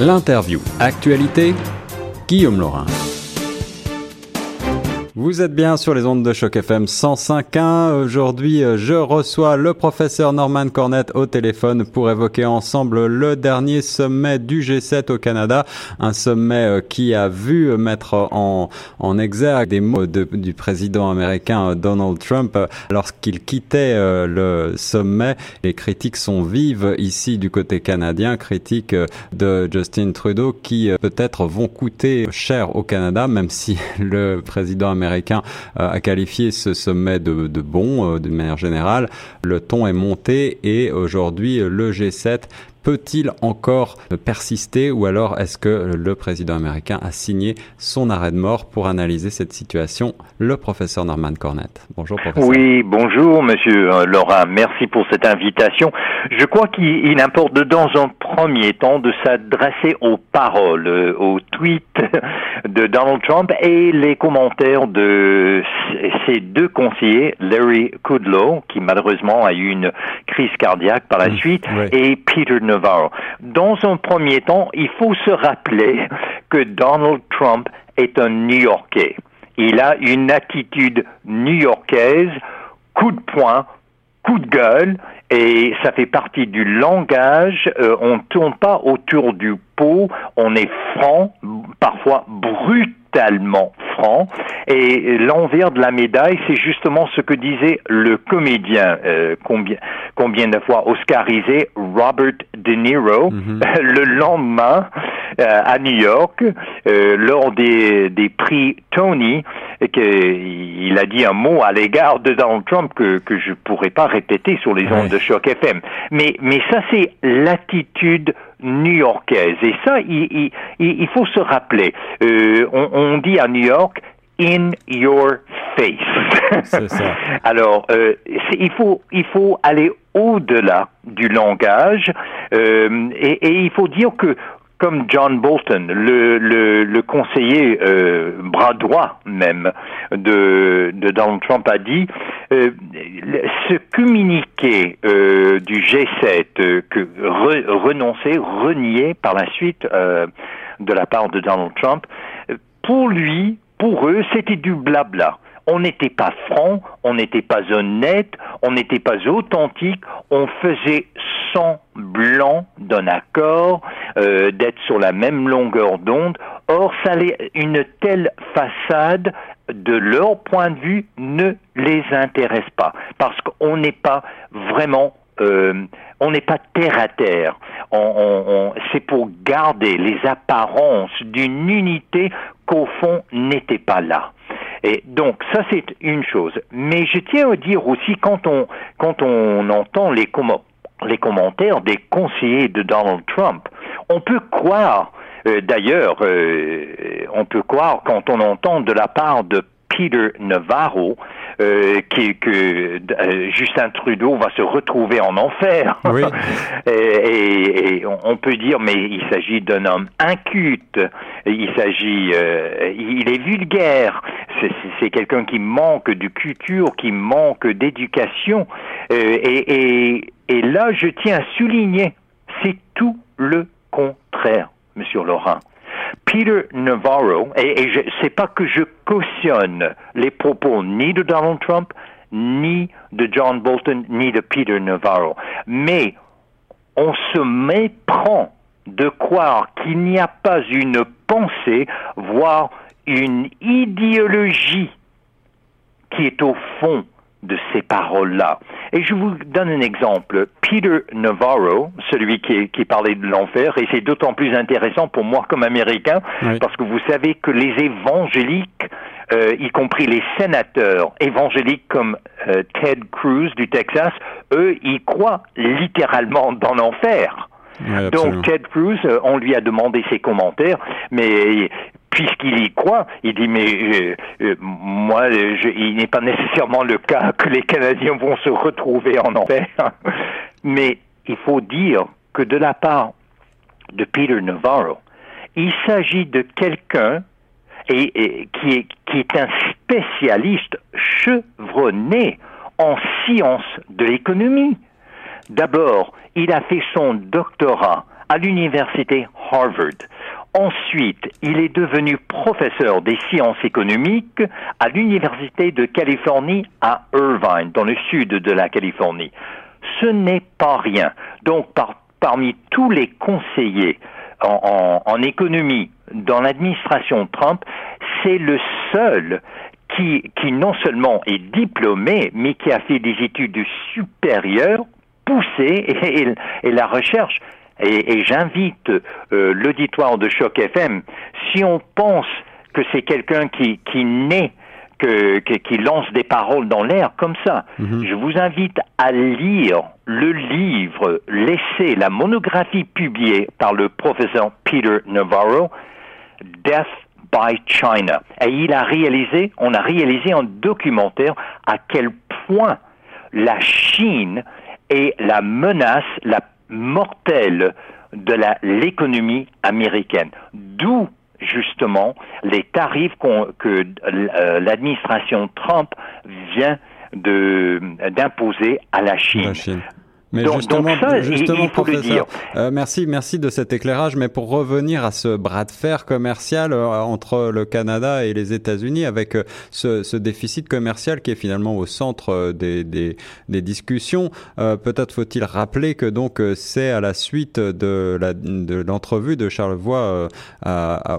L'interview. Actualité. Guillaume Laurin. Vous êtes bien sur les ondes de choc FM 105.1. Aujourd'hui, euh, je reçois le professeur Norman Cornett au téléphone pour évoquer ensemble le dernier sommet du G7 au Canada, un sommet euh, qui a vu mettre en, en exergue des mots du président américain euh, Donald Trump lorsqu'il quittait le sommet. Les critiques sont vives ici du côté canadien, critiques de Justin Trudeau qui peut-être vont coûter cher au Canada, même si le président américain américain euh, a qualifié ce sommet de, de bon, euh, d'une manière générale. Le ton est monté et aujourd'hui, le G7 peut-il encore persister ou alors est-ce que le président américain a signé son arrêt de mort pour analyser cette situation Le professeur Norman Cornett? Bonjour professeur. Oui, bonjour monsieur euh, Laura, merci pour cette invitation. Je crois qu'il importe dans un premier temps de s'adresser aux paroles, euh, aux tweets de Donald Trump et les commentaires de ses deux conseillers, Larry Kudlow, qui malheureusement a eu une crise cardiaque par la suite, et Peter dans un premier temps, il faut se rappeler que Donald Trump est un New-Yorkais. Il a une attitude new-yorkaise, coup de poing, coup de gueule, et ça fait partie du langage. Euh, on ne tourne pas autour du pot, on est franc, parfois brutalement franc. Et l'envers de la médaille, c'est justement ce que disait le comédien, euh, combien, combien de fois oscarisé, Robert De Niro, mhm. le lendemain euh, à New York, euh, lors des, des prix Tony, qu'il a dit un mot à l'égard de Donald Trump que, que je pourrais pas répéter sur les ondes de choc FM. Mais, mais ça, c'est l'attitude new-yorkaise. Et ça, il, il, il, faut se rappeler. Euh, on, on, dit à New York, in your face. Ça. Alors, euh, il faut il faut aller au-delà du langage euh, et, et, il faut dire que comme John Bolton, le, le, le conseiller euh, bras droit même de, Donald Trump a dit, euh, ce communiqué euh, du G7 euh, que renoncé, renié par la suite de la part de Donald Trump, pour lui, pour eux, c'était du blabla. On n'était pas franc, on n'était pas honnête, on n'était pas authentique, on faisait semblant d'un accord, euh, d'être sur la même longueur d'onde. Or, ça une telle façade, de leur point de vue, ne les intéresse pas, parce qu'on n'est pas vraiment euh, on n'est pas terre à terre. C'est pour garder les apparences d'une unité qu'au fond n'était pas là. Et donc ça c'est une chose. Mais je tiens à dire aussi quand on quand on entend les les commentaires des conseillers de Donald Trump, on peut croire euh, D'ailleurs, euh, on peut croire quand on entend de la part de Peter Navarro euh, qui, que euh, Justin Trudeau va se retrouver en enfer. Oui. et, et, on peut dire, mais il s'agit d'un homme inculte, il s'agit, euh, il est vulgaire, c'est quelqu'un qui manque de culture, qui manque d'éducation. Euh, et, et, et là, je tiens à souligner, c'est tout le contraire, Monsieur Laurent. Peter Navarro, et, et je pas que je cautionne les propos ni de Donald Trump, ni de John Bolton, ni de Peter Navarro, mais on se méprend de croire qu'il n'y a pas une pensée, voire une idéologie qui est au fond de ces paroles-là. Et je vous donne un exemple. Peter Navarro, celui qui, qui parlait de l'enfer, et c'est d'autant plus intéressant pour moi comme Américain, parce que vous savez que les évangéliques, euh, y compris les sénateurs évangéliques comme euh, Ted Cruz du Texas, eux, ils croient littéralement dans l'enfer. Donc Ted Cruz, euh, on lui a demandé ses commentaires, mais puisqu'il y croit, il dit mais euh, euh, moi, je, il n'est pas nécessairement le cas que les Canadiens vont se retrouver en enfer. mais il faut dire que de la part de Peter Navarro, il s'agit de quelqu'un et, qui, est, qui est un spécialiste chevronné en sciences de l'économie. D'abord, il a fait son doctorat à l'université Harvard. Ensuite, il est devenu professeur des sciences économiques à l'Université de Californie à Irvine, dans le sud de la Californie. Ce n'est pas rien. Donc, parmi tous les conseillers en, économie dans l'administration Trump, c'est le seul qui, qui non seulement est diplômé, mais qui a fait des études supérieures poussées et la recherche et, j'invite euh, l'auditoire de Choc FM, si on pense que c'est quelqu'un qui, qui naît, que, qui lance des paroles dans l'air comme ça, mhm. je vous invite à lire le livre, l'essai, la monographie publiée par le professeur Peter Navarro, Death by China. Et il a réalisé, on a réalisé un documentaire à quel point la Chine est la menace la mortelle de l'économie américaine. D'où justement les tarifs que euh, l'administration Trump vient d'imposer à la Chine. Mais justement, justement professeur, euh, merci, merci de cet éclairage. Mais pour revenir à ce bras de fer commercial euh, entre le Canada et les États-Unis, avec euh, ce, ce, déficit commercial qui est finalement au centre euh, des, des, des discussions, peut-être faut-il rappeler que donc c'est à la suite de l'entrevue de, de Charlevoix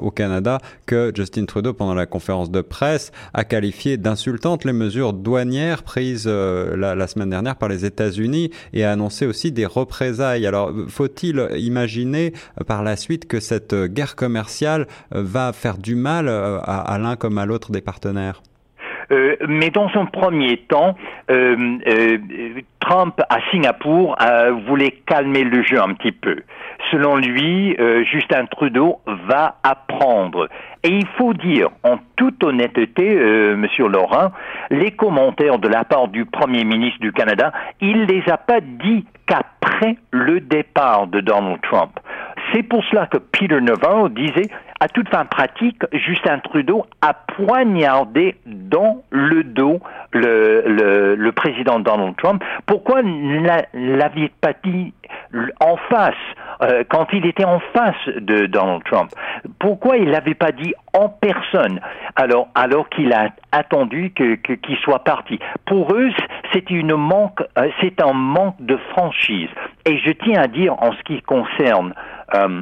au Canada que Justin Trudeau, pendant la conférence de presse, a qualifié d'insultantes les mesures douanières prises la, la, semaine dernière par les États-Unis et a annoncé sait aussi des représailles. Alors, faut-il imaginer euh, par la suite que cette euh, guerre commerciale euh, va faire du mal à, l'un comme à l'autre des partenaires? Mais dans un premier temps, Trump à Singapour voulait calmer le jeu un petit peu. Selon lui, Justin Trudeau va apprendre. Et il faut dire, en toute honnêteté, Monsieur Laurent, les commentaires de la part du Premier ministre du Canada, il les a pas dit qu'après le départ de Donald Trump. C'est pour cela que Peter Navarro disait, à toute fin pratique, Justin Trudeau a poignardé dans le dos le, président Donald Trump. Pourquoi pas dit en face euh, quand il était en face de Donald Trump. Pourquoi il l'avait pas dit en personne alors alors qu'il a attendu qu'il soit parti? Pour eux, euh, c'est un manque de franchise. Et je tiens à dire en ce qui concerne euh,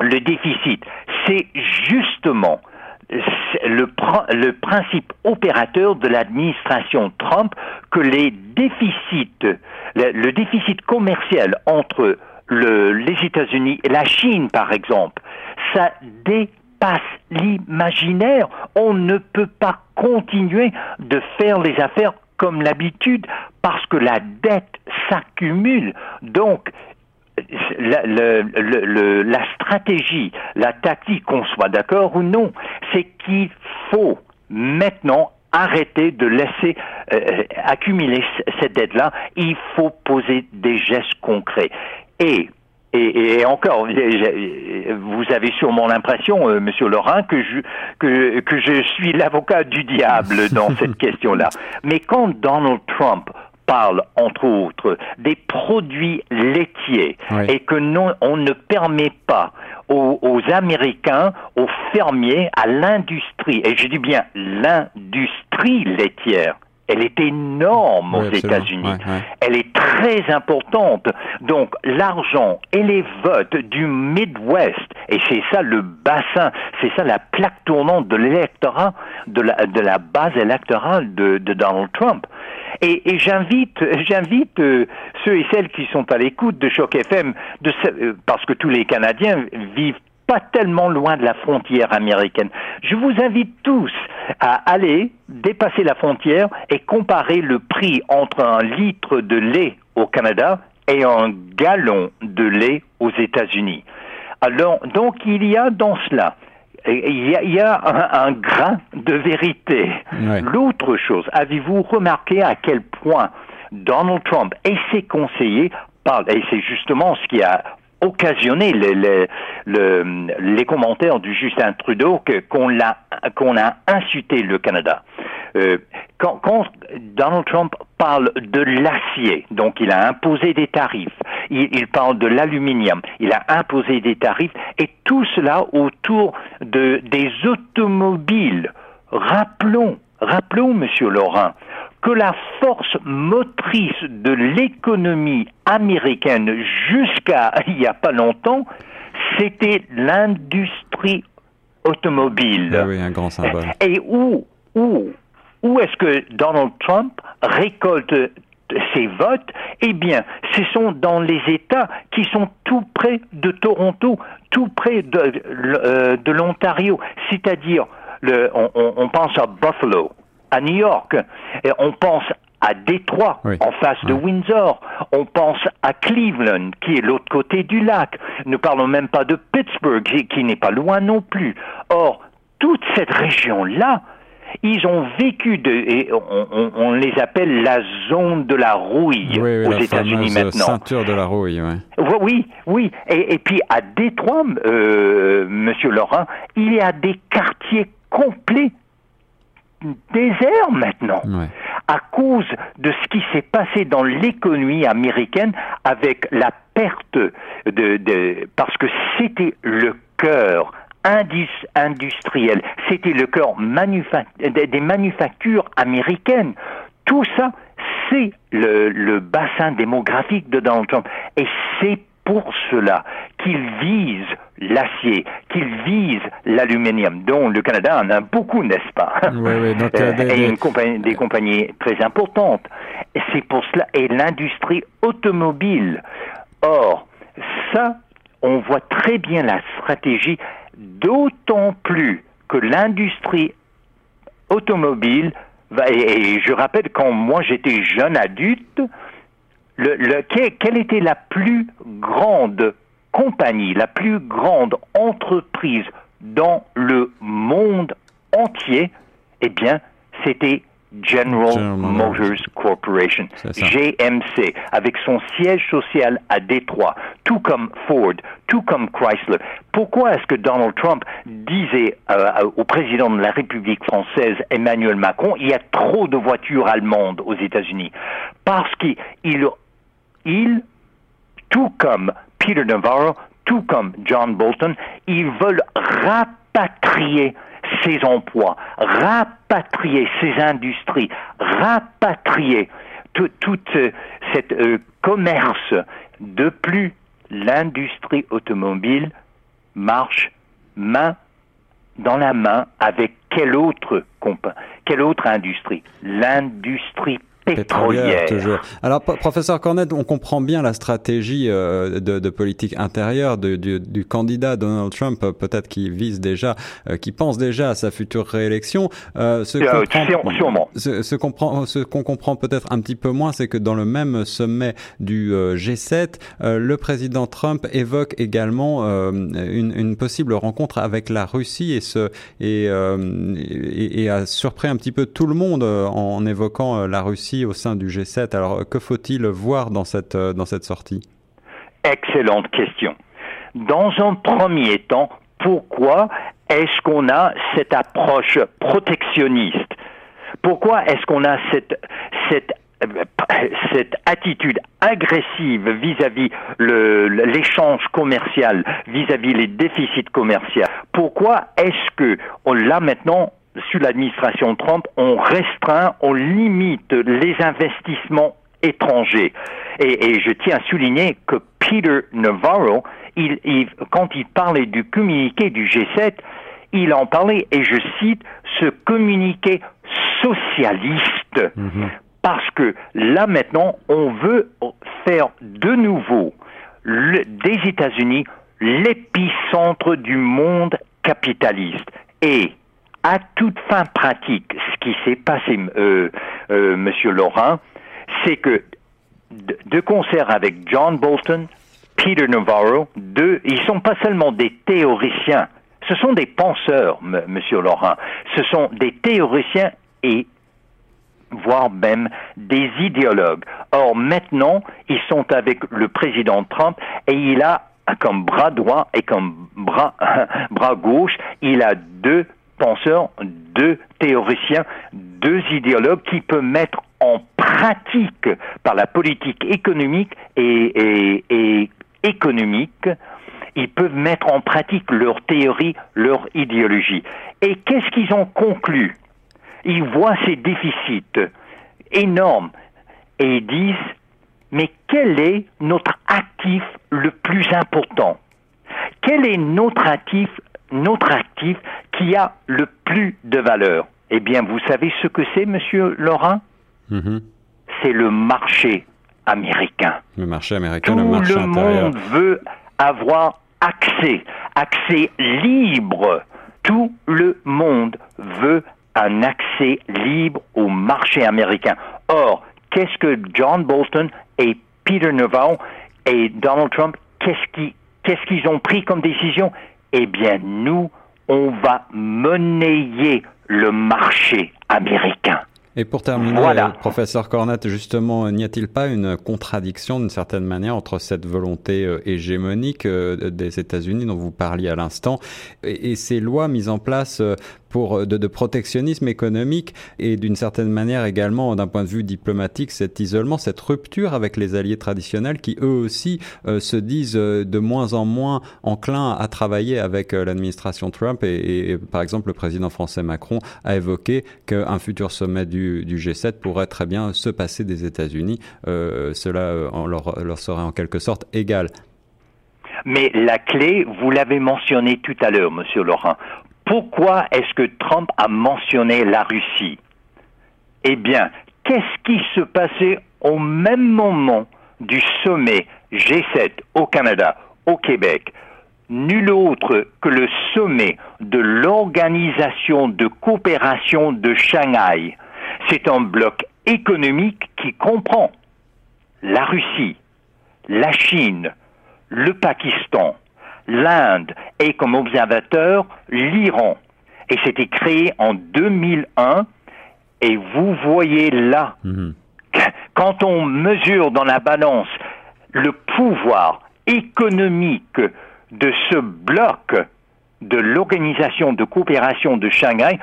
le déficit, c'est justement le, principe opérateur de l'administration Trump que les déficits, le déficit commercial entre le, les États-Unis et la Chine, par exemple, ça dépasse l'imaginaire. On ne peut pas continuer de faire les affaires comme l'habitude parce que la dette s'accumule. Donc, la, la, stratégie, la tactique, qu'on soit d'accord ou non, c'est qu'il faut maintenant arrêter de laisser euh, accumuler cette dette-là. Il faut poser des gestes concrets. Et et, et, encore, vous avez sûrement l'impression, euh, Monsieur Laurent, que je, que, que je suis l'avocat du diable dans cette question-là. Mais quand Donald Trump parle, entre autres, des produits laitiers et que non, on ne permet pas aux, aux Américains, aux fermiers, à l'industrie, et je dis bien l'industrie laitière, elle est énorme aux États-Unis. Elle est très importante. Donc l'argent et les votes du Midwest, et c'est ça le bassin, c'est ça la plaque tournante de l'électorat, de la, de la base électorale de, de Donald Trump. Et, j'invite, j'invite euh, ceux et celles qui sont à l'écoute de Choc FM, de, euh, parce que tous les Canadiens vivent pas tellement loin de la frontière américaine. Je vous invite tous à aller dépasser la frontière et comparer le prix entre un litre de lait au Canada et un gallon de lait aux États-Unis. Alors, donc il y a dans cela, il y a, un, grain de vérité. L'autre chose, avez-vous remarqué à quel point Donald Trump et ses conseillers parlent, et c'est justement ce qui a occasionné les, commentaires du Justin Trudeau qu'on a, qu'on a insulté le Canada. euh, quand, quand, Donald Trump parle de l'acier, donc il a imposé des tarifs, il, il parle de l'aluminium, il a imposé des tarifs, et tout cela autour de, des automobiles. Rappelons, rappelons, Monsieur Laurent, que la force motrice de l'économie américaine jusqu'à il n'y a pas longtemps, c'était l'industrie automobile. Oui, oui, un grand symbole. Et où, où, où est-ce que Donald Trump récolte ses votes? Eh bien, ce sont dans les États qui sont tout près de Toronto, tout près de, euh, de l'Ontario, c'est-à-dire on, pense à Buffalo, à New York, et on pense à Détroit, Oui. en face de. Windsor. On pense à Cleveland, qui est l'autre côté du lac. Ne parlons même pas de Pittsburgh, qui, n'est pas loin non plus. Or, toute cette région-là, ils ont vécu de, et on, on- on les appelle la zone de la rouille Oui, oui, aux États-Unis maintenant. ceinture de la rouille, ouais. Oui, Oui, oui. Et, et puis à Détroit, euh, Monsieur Laurent, il y a des quartiers complets déserts maintenant Ouais. à cause de ce qui s'est passé dans l'économie américaine avec la perte de, de parce que c'était le cœur indus- industriel, c'était le cœur manufa- des, des manufactures américaines. Tout ça, c'est le, le bassin démographique de Donald Trump. Et c'est pour cela qu'il vise l'acier, qu'il vise l'aluminium, dont le Canada en a beaucoup, n'est-ce pas? Oui, oui, donc, euh, Euh, des- et des- une compagnie- des compagnies très importantes. Et c'est pour cela, et l'industrie automobile. Or, ça, on voit très bien la stratégie, d'autant plus que l'industrie automobile, va- et, je rappelle quand moi j'étais jeune adulte, le, le- que- quelle était la plus grande compagnie, la plus grande entreprise dans le monde entier Eh bien, c'était General, General Motors. Corporation. GMC, avec son siège social à Détroit, tout comme Ford, tout comme Chrysler. Pourquoi est-ce que Donald Trump disait euh, au président de la République française, Emmanuel Macron, il y a trop de voitures allemandes aux États-Unis? Parce qu'il il, il, tout comme Peter Navarro, tout comme John Bolton, ils veulent rapatrier ces emplois, rapatrier ces industries, rapatrier tout, tout euh, euh, commerce. De plus, l'industrie automobile marche main dans la main avec quelle autre, quelle autre industrie? L'industrie pétrolière. toujours. Alors, professeur Cornette, on comprend bien la stratégie euh, de, de politique intérieure de- du, du candidat Donald Trump, euh, peut-être qui vise déjà, euh, qui pense déjà à sa future réélection. Euh, ce Euh, comprend- sûre- sûrement. Ce, ce comprend- ce qu'on comprend peut-être un petit peu moins, c'est que dans le même sommet du euh, G7, euh, le président Trump évoque également euh, une, une possible rencontre avec la Russie et, ce, et, euh, et, et a surpris un petit peu tout le monde en évoquant la Russie au sein du G7. Alors que faut-il voir dans cette, euh, dans cette sortie? Excellente question. Dans un premier temps, pourquoi est-ce qu'on a cette approche protectionniste? Pourquoi est-ce qu'on a cette, cette, euh, attitude agressive vis-à-vis l'échange commercial, vis-à-vis les déficits commerciaux? Pourquoi est-ce que on l'a maintenant sous l'administration Trump, on restreint, on limite les investissements étrangers. Et, et je tiens à souligner que Peter Navarro, il, il- quand il parlait du communiqué du G7, il en parlait, et je cite, ce communiqué socialiste. Parce que là maintenant, on veut faire de nouveau le- des États-Unis l'épicentre du monde capitaliste. Et à toute fin pratique, ce qui s'est passé, euh, euh, Monsieur Laurent, c'est que de, concert avec John Bolton, Peter Navarro, deux, ils sont pas seulement des théoriciens, ce sont des penseurs, m- Monsieur Laurent. Ce sont des théoriciens et voire même des idéologues. Or, maintenant, ils sont avec le président Trump et il a comme bras droit et comme bras, bras gauche, il a deux penseurs, deux théoriciens, deux idéologues qui peuvent mettre en pratique par la politique économique et, et économique, ils peuvent mettre en pratique leur théorie, leur idéologie. Et qu'est-ce qu'ils ont conclu? Ils voient ces déficits énormes et ils disent mais quel est notre actif le plus important? Quel est notre actif, notre actif qui a le plus de valeur Eh bien, vous savez ce que c'est, Monsieur Laurent? Mm-hmm. C'est le marché américain. Le marché américain, Tout le marché le monde veut avoir accès, accès libre. Tout le monde veut un accès libre au marché américain. Or, qu'est-ce que John Bolton et Peter Navarro et Donald Trump, qu'est-ce qu'ils ont pris comme décision? Eh bien, nous, on va monnayer le marché américain. Et pour terminer, professeur Cornette, justement, n'y a-t-il pas une contradiction d'une certaine manière entre cette volonté euh, hégémonique euh, des États-Unis dont vous parliez à l'instant et, ces lois mises en place euh, pour de, protectionnisme économique et d'une certaine manière également d'un point de vue diplomatique cet isolement, cette rupture avec les alliés traditionnels qui eux aussi se disent de moins en moins enclins à travailler avec l'administration Trump et, par exemple le président français Macron a évoqué qu'un futur sommet du du, G7 pourrait très bien se passer des États-Unis. Euh, cela euh, leur, leur serait en quelque sorte égal. Mais la clé, vous l'avez mentionné tout à l'heure, Monsieur Laurent. Pourquoi est-ce que Trump a mentionné la Russie? Eh bien, qu'est-ce qui se passait au même moment du sommet G7 au Canada, au Québec? Nul autre que le sommet de l'Organisation de coopération de Shanghai. C'est un bloc économique qui comprend la Russie, la Chine, le Pakistan, l'Inde et comme observateur l'Iran. Et c'était créé en 2001 et vous voyez là, mhm. quand on mesure dans la balance le pouvoir économique de ce bloc de l'Organisation de coopération de Shanghai,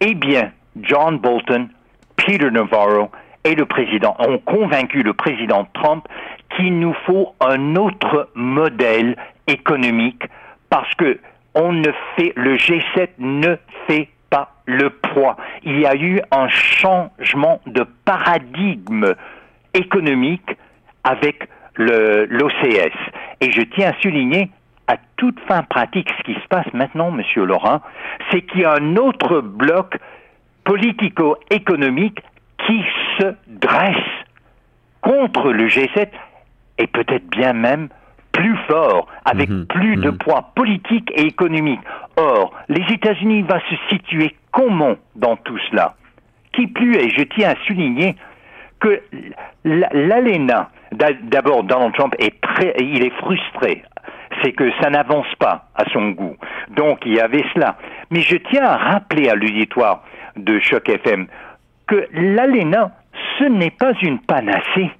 eh bien, John Bolton, Peter Navarro et le président ont convaincu le président Trump qu'il nous faut un autre modèle économique parce que on ne fait le G7 ne fait pas le poids. Il y a eu un changement de paradigme économique avec l'OCS. Et je tiens à souligner à toute fin pratique ce qui se passe maintenant, Monsieur Laurent, c'est qu'il y a un autre bloc politico-économique qui se dresse contre le G7 et peut-être bien même plus fort, avec mhm. plus de mhm. poids politique et économique. Or, les États-Unis vont se situer comment dans tout cela? Qui plus est, je tiens à souligner que l'ALENA, d'abord Donald Trump est très, il est frustré, c'est que ça n'avance pas à son goût. Donc il y avait cela. Mais je tiens à rappeler à l'auditoire de Choc FM que l'ALENA, ce n'est pas une panacée.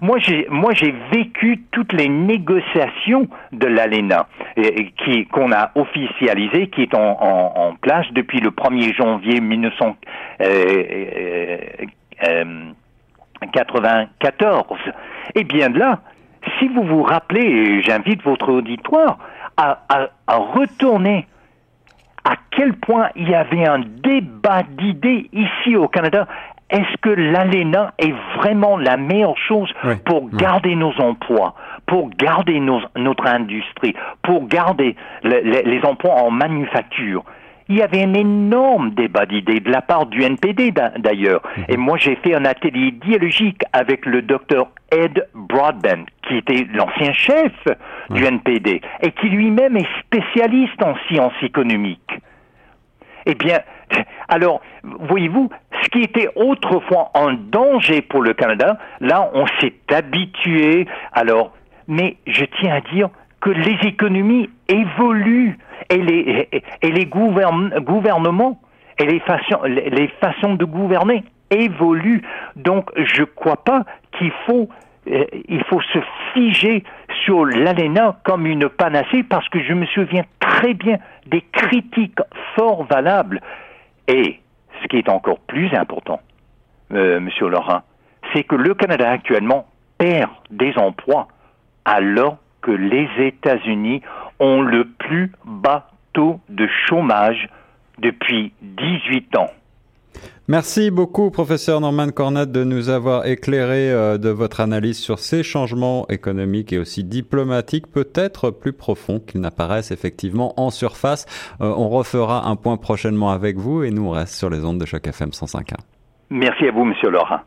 Moi, j'ai, moi, j'ai vécu toutes les négociations de l'ALENA qui, qu'on a officialisé, qui est en, place depuis le 1er janvier 1994. Et bien là, si vous vous rappelez, j'invite votre auditoire à retourner à quel point il y avait un débat d'idées ici au Canada. Est-ce que l'ALENA est vraiment la meilleure chose pour garder nos emplois, pour garder notre industrie, pour garder les emplois en manufacture? Il y avait un énorme débat d'idées de la part du NPD d'ailleurs. Mhm. Et moi, j'ai fait un atelier idéologique avec le docteur Ed Broadbent, qui était l'ancien chef du NPD et qui lui-même est spécialiste en sciences économiques. Eh bien, alors, voyez-vous, ce qui était autrefois un danger pour le Canada, là, on s'est habitué. Alors, mais je tiens à dire que les économies évoluent et les, et les gouvernements et les façons, les façons de gouverner évoluent. Donc, je ne crois pas qu'il faut, euh, faut se figer sur l'ALENA comme une panacée parce que je me souviens très bien des critiques fort valables. Et ce qui est encore plus important, euh, Monsieur Laurent, c'est que le Canada actuellement perd des emplois alors que les États-Unis ont le plus bas taux de chômage depuis 18 ans. Merci beaucoup, professeur Norman Cornette, de nous avoir éclairé euh, de votre analyse sur ces changements économiques et aussi diplomatiques, peut-être plus profonds qu'ils n'apparaissent effectivement en surface. Euh, on refera un point prochainement avec vous et nous on reste sur les ondes de choc FM 105.1. Merci à vous, monsieur Laurent.